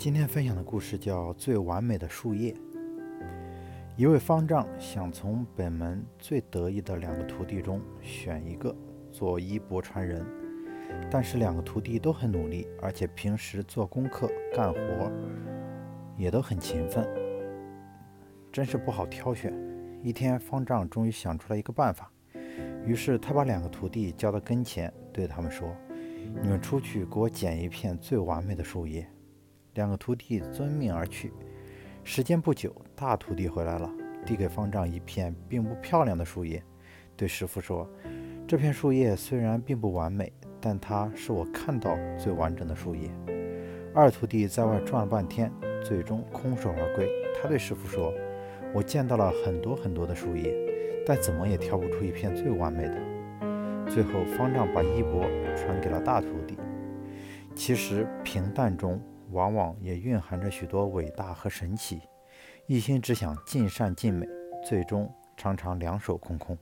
今天分享的故事叫《最完美的树叶》。一位方丈想从本门最得意的两个徒弟中选一个做衣钵传人，但是两个徒弟都很努力，而且平时做功课、干活也都很勤奋，真是不好挑选。一天，方丈终于想出了一个办法，于是他把两个徒弟叫到跟前，对他们说：“你们出去给我捡一片最完美的树叶。”两个徒弟遵命而去。时间不久，大徒弟回来了，递给方丈一片并不漂亮的树叶，对师傅说：“这片树叶虽然并不完美，但它是我看到最完整的树叶。”二徒弟在外转了半天，最终空手而归。他对师傅说：“我见到了很多很多的树叶，但怎么也挑不出一片最完美的。”最后，方丈把衣钵传给了大徒弟。其实，平淡中。往往也蕴含着许多伟大和神奇，一心只想尽善尽美，最终常常两手空空。